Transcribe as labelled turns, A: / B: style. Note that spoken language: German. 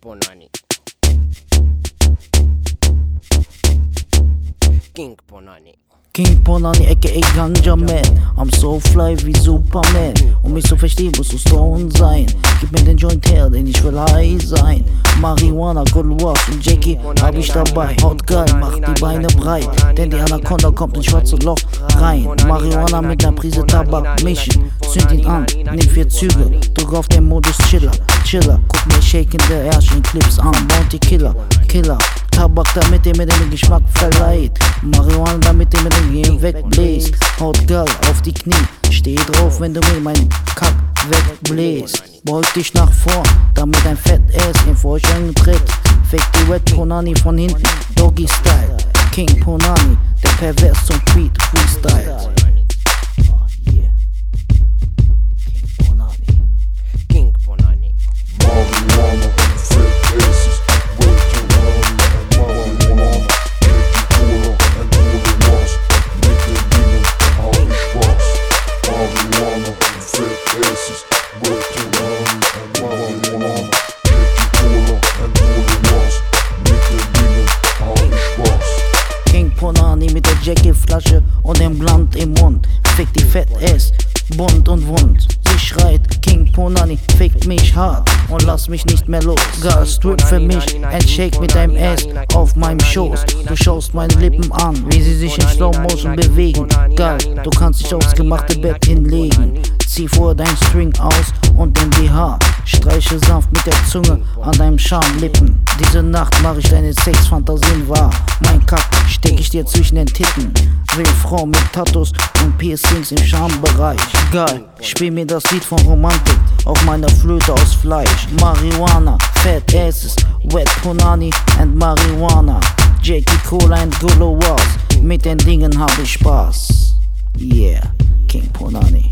A: Ponani. King Ponani.
B: King Ponani, aka Ganja Man. I'm so fly wie Superman. Um mich zu verstehen, musst du Stone sein. Gib mir den Joint her, denn ich will high sein. Marihuana, Good Wash und Jackie hab ich dabei. Haut geil, macht die Beine breit. Denn die Anaconda kommt ins schwarze Loch rein. Marihuana mit ner Prise Tabak mischen. Zünd ihn an, nimm vier Züge. Drück auf den Modus Chiller, Chiller. Guck mir shakende Ärsche Clips an. Bounty Killer, Killer. Tabak, damit ihr mir den Geschmack verleiht. Marihuana, damit ihr mir den Gehen wegbläst. Haut geil auf die Knie. Steh drauf, wenn du mir meinen Kack wegbläst. Beug dich nach vorn, damit ein Fett Ass in Vorstellung tritt. Fick die Wet Ponani von hinten, Doggy Style. King Ponani, der pervers zum Beat Freestyle. Und dem Blunt im Mund. Fick die Fett Ass, bunt und wund. Sie schreit, King Ponani, fickt mich hart und lass mich nicht mehr los. Gas, Strip für mich, ein Shake mit deinem Ass auf meinem Schoß. Du schaust meine Lippen an, wie sie sich in Slow Motion bewegen. Geil, du kannst dich aufs gemachte Bett hinlegen. Zieh vor dein String aus und den BH. Streiche sanft mit der Zunge an deinem Schamlippen. Diese Nacht mach ich deine Sexfantasien wahr. Mein Kack steck ich dir zwischen den Titten. Will Frau mit Tattoos und Piercings im Schambereich. Geil, spiel mir das Lied von Romantik auf meiner Flöte aus Fleisch. Marihuana, Fat Asses, Wet Punani and Marihuana. Jackie Cola and Golo Was. Mit den Dingen hab ich Spaß. Yeah, King Punani.